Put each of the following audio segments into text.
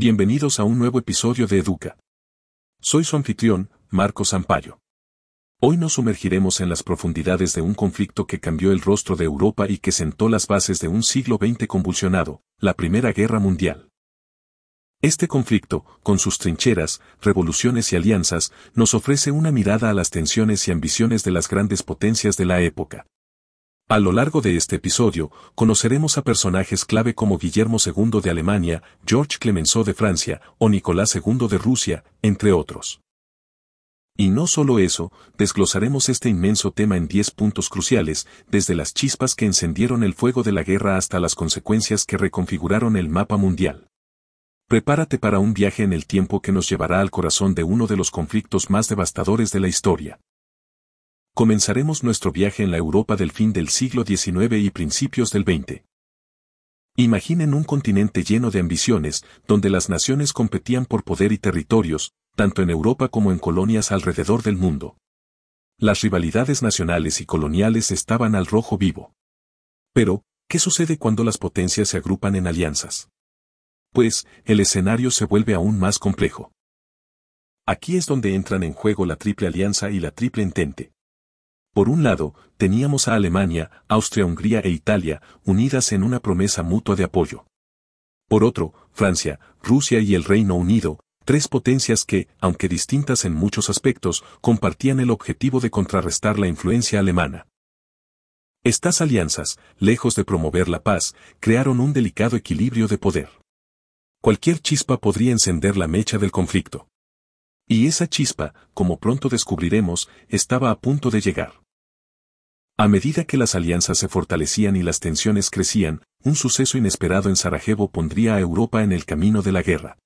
Bienvenidos a un nuevo episodio de Educa. Soy su anfitrión, Marco Sampaio. Hoy nos sumergiremos en las profundidades de un conflicto que cambió el rostro de Europa y que sentó las bases de un siglo XX convulsionado, la Primera Guerra Mundial. Este conflicto, con sus trincheras, revoluciones y alianzas, nos ofrece una mirada a las tensiones y ambiciones de las grandes potencias de la época. A lo largo de este episodio, conoceremos a personajes clave como Guillermo II de Alemania, George Clemenceau de Francia o Nicolás II de Rusia, entre otros. Y no solo eso, desglosaremos este inmenso tema en 10 puntos cruciales, desde las chispas que encendieron el fuego de la guerra hasta las consecuencias que reconfiguraron el mapa mundial. Prepárate para un viaje en el tiempo que nos llevará al corazón de uno de los conflictos más devastadores de la historia comenzaremos nuestro viaje en la Europa del fin del siglo XIX y principios del XX. Imaginen un continente lleno de ambiciones, donde las naciones competían por poder y territorios, tanto en Europa como en colonias alrededor del mundo. Las rivalidades nacionales y coloniales estaban al rojo vivo. Pero, ¿qué sucede cuando las potencias se agrupan en alianzas? Pues, el escenario se vuelve aún más complejo. Aquí es donde entran en juego la triple alianza y la triple entente. Por un lado, teníamos a Alemania, Austria-Hungría e Italia, unidas en una promesa mutua de apoyo. Por otro, Francia, Rusia y el Reino Unido, tres potencias que, aunque distintas en muchos aspectos, compartían el objetivo de contrarrestar la influencia alemana. Estas alianzas, lejos de promover la paz, crearon un delicado equilibrio de poder. Cualquier chispa podría encender la mecha del conflicto. Y esa chispa, como pronto descubriremos, estaba a punto de llegar. A medida que las alianzas se fortalecían y las tensiones crecían, un suceso inesperado en Sarajevo pondría a Europa en el camino de la guerra.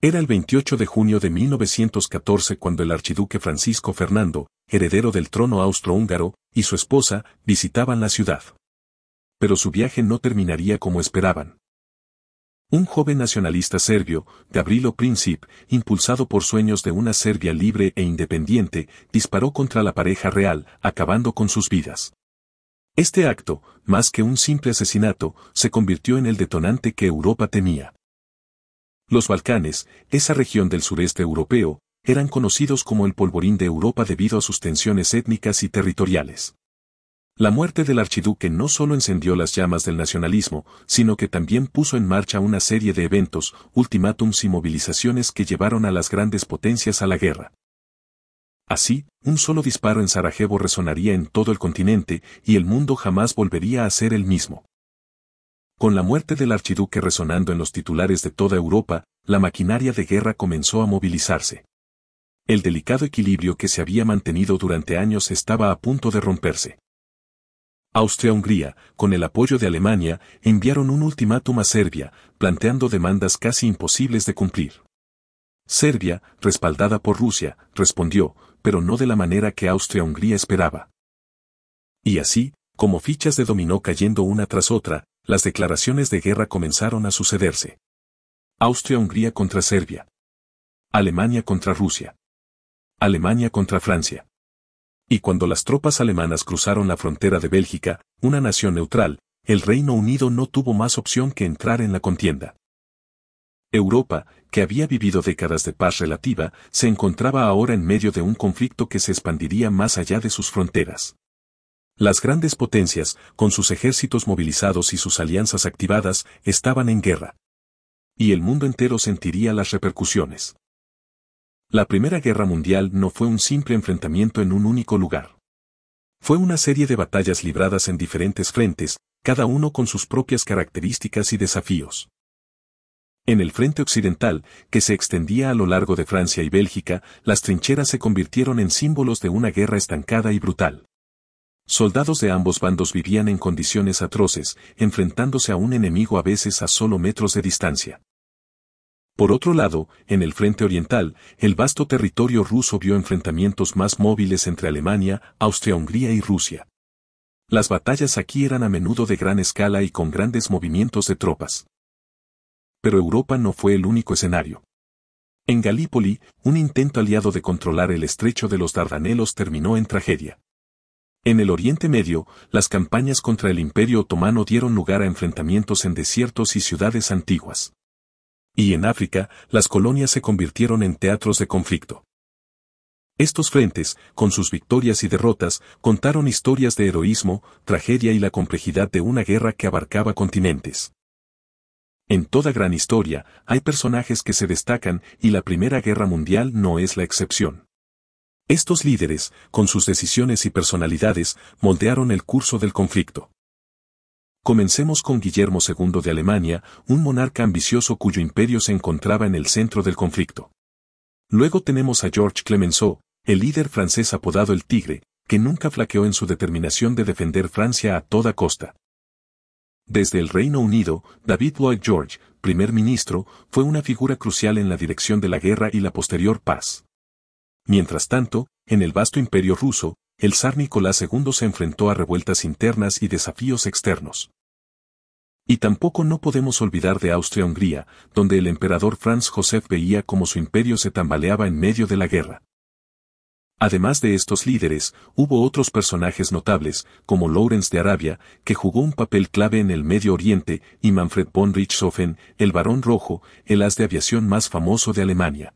Era el 28 de junio de 1914 cuando el archiduque Francisco Fernando, heredero del trono austrohúngaro, y su esposa, visitaban la ciudad. Pero su viaje no terminaría como esperaban. Un joven nacionalista serbio, Gabrilo Princip, impulsado por sueños de una Serbia libre e independiente, disparó contra la pareja real, acabando con sus vidas. Este acto, más que un simple asesinato, se convirtió en el detonante que Europa temía. Los Balcanes, esa región del sureste europeo, eran conocidos como el polvorín de Europa debido a sus tensiones étnicas y territoriales. La muerte del archiduque no solo encendió las llamas del nacionalismo, sino que también puso en marcha una serie de eventos, ultimátums y movilizaciones que llevaron a las grandes potencias a la guerra. Así, un solo disparo en Sarajevo resonaría en todo el continente y el mundo jamás volvería a ser el mismo. Con la muerte del archiduque resonando en los titulares de toda Europa, la maquinaria de guerra comenzó a movilizarse. El delicado equilibrio que se había mantenido durante años estaba a punto de romperse. Austria-Hungría, con el apoyo de Alemania, enviaron un ultimátum a Serbia, planteando demandas casi imposibles de cumplir. Serbia, respaldada por Rusia, respondió, pero no de la manera que Austria-Hungría esperaba. Y así, como fichas de dominó cayendo una tras otra, las declaraciones de guerra comenzaron a sucederse. Austria-Hungría contra Serbia. Alemania contra Rusia. Alemania contra Francia. Y cuando las tropas alemanas cruzaron la frontera de Bélgica, una nación neutral, el Reino Unido no tuvo más opción que entrar en la contienda. Europa, que había vivido décadas de paz relativa, se encontraba ahora en medio de un conflicto que se expandiría más allá de sus fronteras. Las grandes potencias, con sus ejércitos movilizados y sus alianzas activadas, estaban en guerra. Y el mundo entero sentiría las repercusiones. La Primera Guerra Mundial no fue un simple enfrentamiento en un único lugar. Fue una serie de batallas libradas en diferentes frentes, cada uno con sus propias características y desafíos. En el frente occidental, que se extendía a lo largo de Francia y Bélgica, las trincheras se convirtieron en símbolos de una guerra estancada y brutal. Soldados de ambos bandos vivían en condiciones atroces, enfrentándose a un enemigo a veces a solo metros de distancia. Por otro lado, en el frente oriental, el vasto territorio ruso vio enfrentamientos más móviles entre Alemania, Austria-Hungría y Rusia. Las batallas aquí eran a menudo de gran escala y con grandes movimientos de tropas. Pero Europa no fue el único escenario. En Galípoli, un intento aliado de controlar el estrecho de los Dardanelos terminó en tragedia. En el Oriente Medio, las campañas contra el Imperio Otomano dieron lugar a enfrentamientos en desiertos y ciudades antiguas. Y en África, las colonias se convirtieron en teatros de conflicto. Estos frentes, con sus victorias y derrotas, contaron historias de heroísmo, tragedia y la complejidad de una guerra que abarcaba continentes. En toda gran historia, hay personajes que se destacan y la Primera Guerra Mundial no es la excepción. Estos líderes, con sus decisiones y personalidades, moldearon el curso del conflicto. Comencemos con Guillermo II de Alemania, un monarca ambicioso cuyo imperio se encontraba en el centro del conflicto. Luego tenemos a Georges Clemenceau, el líder francés apodado el Tigre, que nunca flaqueó en su determinación de defender Francia a toda costa. Desde el Reino Unido, David Lloyd George, primer ministro, fue una figura crucial en la dirección de la guerra y la posterior paz. Mientras tanto, en el vasto imperio ruso, el zar Nicolás II se enfrentó a revueltas internas y desafíos externos. Y tampoco no podemos olvidar de Austria-Hungría, donde el emperador Franz Joseph veía cómo su imperio se tambaleaba en medio de la guerra. Además de estos líderes, hubo otros personajes notables, como Lawrence de Arabia, que jugó un papel clave en el Medio Oriente, y Manfred von Richthofen, el Barón Rojo, el as de aviación más famoso de Alemania.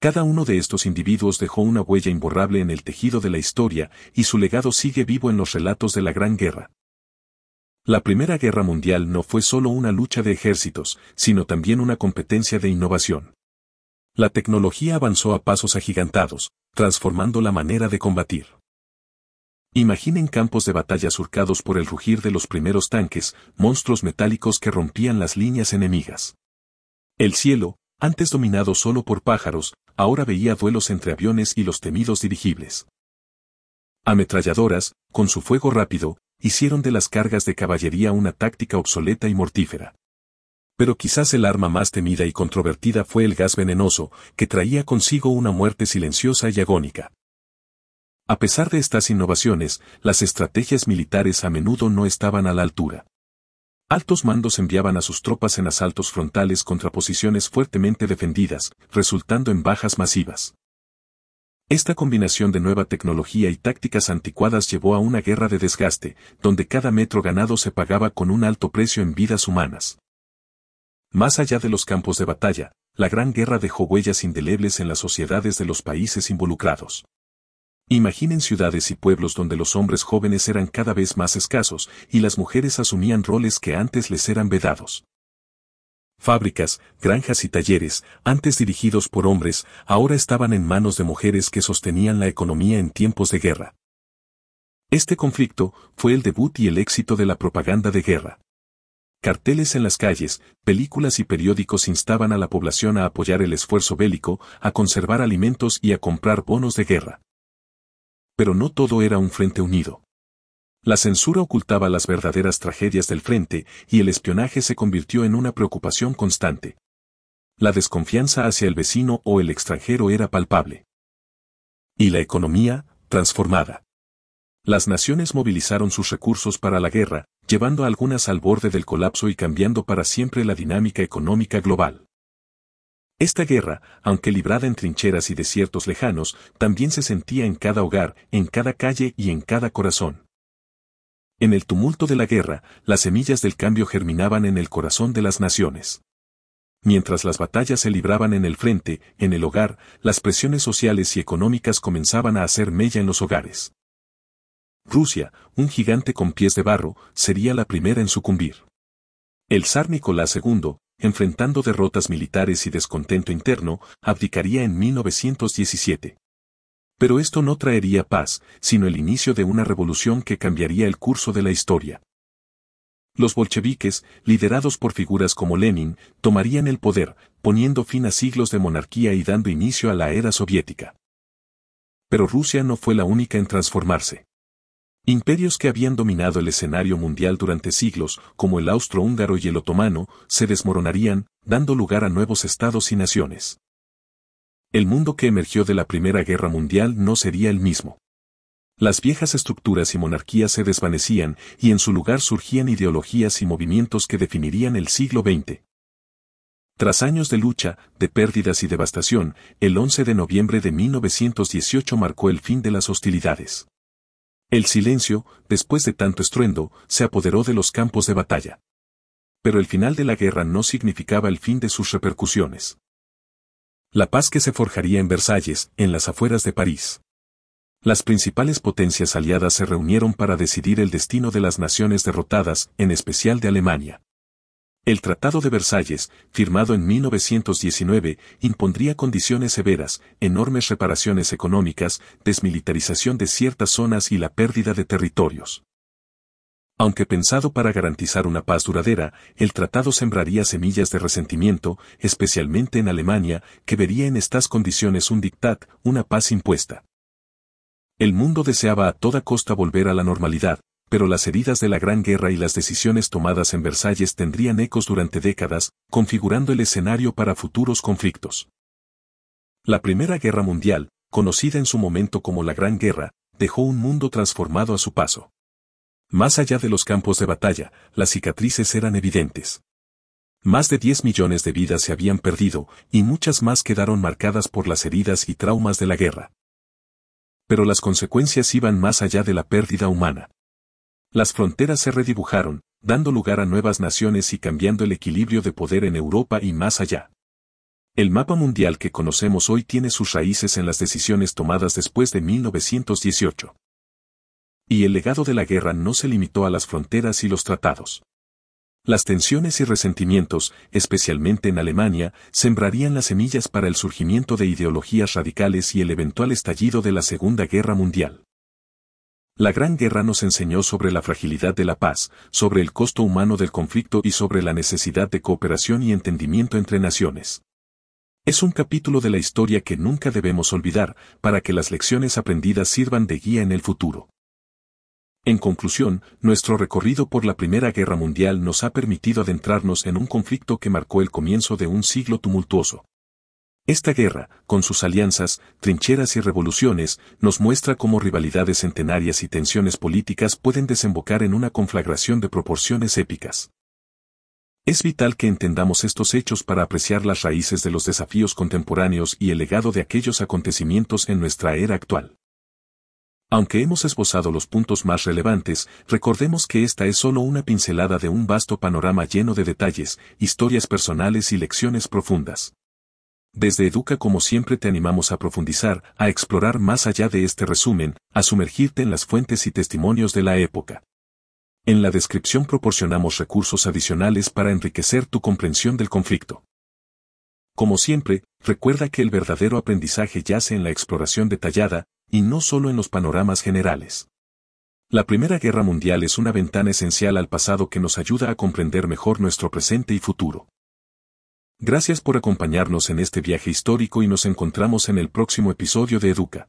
Cada uno de estos individuos dejó una huella imborrable en el tejido de la historia, y su legado sigue vivo en los relatos de la Gran Guerra. La Primera Guerra Mundial no fue solo una lucha de ejércitos, sino también una competencia de innovación. La tecnología avanzó a pasos agigantados, transformando la manera de combatir. Imaginen campos de batalla surcados por el rugir de los primeros tanques, monstruos metálicos que rompían las líneas enemigas. El cielo, antes dominado solo por pájaros, ahora veía duelos entre aviones y los temidos dirigibles. Ametralladoras, con su fuego rápido, hicieron de las cargas de caballería una táctica obsoleta y mortífera. Pero quizás el arma más temida y controvertida fue el gas venenoso, que traía consigo una muerte silenciosa y agónica. A pesar de estas innovaciones, las estrategias militares a menudo no estaban a la altura. Altos mandos enviaban a sus tropas en asaltos frontales contra posiciones fuertemente defendidas, resultando en bajas masivas. Esta combinación de nueva tecnología y tácticas anticuadas llevó a una guerra de desgaste, donde cada metro ganado se pagaba con un alto precio en vidas humanas. Más allá de los campos de batalla, la Gran Guerra dejó huellas indelebles en las sociedades de los países involucrados. Imaginen ciudades y pueblos donde los hombres jóvenes eran cada vez más escasos y las mujeres asumían roles que antes les eran vedados. Fábricas, granjas y talleres, antes dirigidos por hombres, ahora estaban en manos de mujeres que sostenían la economía en tiempos de guerra. Este conflicto fue el debut y el éxito de la propaganda de guerra. Carteles en las calles, películas y periódicos instaban a la población a apoyar el esfuerzo bélico, a conservar alimentos y a comprar bonos de guerra. Pero no todo era un frente unido. La censura ocultaba las verdaderas tragedias del frente y el espionaje se convirtió en una preocupación constante. La desconfianza hacia el vecino o el extranjero era palpable. Y la economía, transformada. Las naciones movilizaron sus recursos para la guerra, llevando a algunas al borde del colapso y cambiando para siempre la dinámica económica global. Esta guerra, aunque librada en trincheras y desiertos lejanos, también se sentía en cada hogar, en cada calle y en cada corazón. En el tumulto de la guerra, las semillas del cambio germinaban en el corazón de las naciones. Mientras las batallas se libraban en el frente, en el hogar, las presiones sociales y económicas comenzaban a hacer mella en los hogares. Rusia, un gigante con pies de barro, sería la primera en sucumbir. El zar Nicolás II, enfrentando derrotas militares y descontento interno, abdicaría en 1917. Pero esto no traería paz, sino el inicio de una revolución que cambiaría el curso de la historia. Los bolcheviques, liderados por figuras como Lenin, tomarían el poder, poniendo fin a siglos de monarquía y dando inicio a la era soviética. Pero Rusia no fue la única en transformarse. Imperios que habían dominado el escenario mundial durante siglos, como el austrohúngaro y el otomano, se desmoronarían, dando lugar a nuevos estados y naciones. El mundo que emergió de la Primera Guerra Mundial no sería el mismo. Las viejas estructuras y monarquías se desvanecían y en su lugar surgían ideologías y movimientos que definirían el siglo XX. Tras años de lucha, de pérdidas y devastación, el 11 de noviembre de 1918 marcó el fin de las hostilidades. El silencio, después de tanto estruendo, se apoderó de los campos de batalla. Pero el final de la guerra no significaba el fin de sus repercusiones. La paz que se forjaría en Versalles, en las afueras de París. Las principales potencias aliadas se reunieron para decidir el destino de las naciones derrotadas, en especial de Alemania. El Tratado de Versalles, firmado en 1919, impondría condiciones severas, enormes reparaciones económicas, desmilitarización de ciertas zonas y la pérdida de territorios. Aunque pensado para garantizar una paz duradera, el tratado sembraría semillas de resentimiento, especialmente en Alemania, que vería en estas condiciones un dictat, una paz impuesta. El mundo deseaba a toda costa volver a la normalidad, pero las heridas de la Gran Guerra y las decisiones tomadas en Versalles tendrían ecos durante décadas, configurando el escenario para futuros conflictos. La Primera Guerra Mundial, conocida en su momento como la Gran Guerra, dejó un mundo transformado a su paso. Más allá de los campos de batalla, las cicatrices eran evidentes. Más de 10 millones de vidas se habían perdido, y muchas más quedaron marcadas por las heridas y traumas de la guerra. Pero las consecuencias iban más allá de la pérdida humana. Las fronteras se redibujaron, dando lugar a nuevas naciones y cambiando el equilibrio de poder en Europa y más allá. El mapa mundial que conocemos hoy tiene sus raíces en las decisiones tomadas después de 1918. Y el legado de la guerra no se limitó a las fronteras y los tratados. Las tensiones y resentimientos, especialmente en Alemania, sembrarían las semillas para el surgimiento de ideologías radicales y el eventual estallido de la Segunda Guerra Mundial. La Gran Guerra nos enseñó sobre la fragilidad de la paz, sobre el costo humano del conflicto y sobre la necesidad de cooperación y entendimiento entre naciones. Es un capítulo de la historia que nunca debemos olvidar, para que las lecciones aprendidas sirvan de guía en el futuro. En conclusión, nuestro recorrido por la Primera Guerra Mundial nos ha permitido adentrarnos en un conflicto que marcó el comienzo de un siglo tumultuoso. Esta guerra, con sus alianzas, trincheras y revoluciones, nos muestra cómo rivalidades centenarias y tensiones políticas pueden desembocar en una conflagración de proporciones épicas. Es vital que entendamos estos hechos para apreciar las raíces de los desafíos contemporáneos y el legado de aquellos acontecimientos en nuestra era actual. Aunque hemos esbozado los puntos más relevantes, recordemos que esta es solo una pincelada de un vasto panorama lleno de detalles, historias personales y lecciones profundas. Desde Educa como siempre te animamos a profundizar, a explorar más allá de este resumen, a sumergirte en las fuentes y testimonios de la época. En la descripción proporcionamos recursos adicionales para enriquecer tu comprensión del conflicto. Como siempre, recuerda que el verdadero aprendizaje yace en la exploración detallada, y no solo en los panoramas generales. La Primera Guerra Mundial es una ventana esencial al pasado que nos ayuda a comprender mejor nuestro presente y futuro. Gracias por acompañarnos en este viaje histórico y nos encontramos en el próximo episodio de Educa.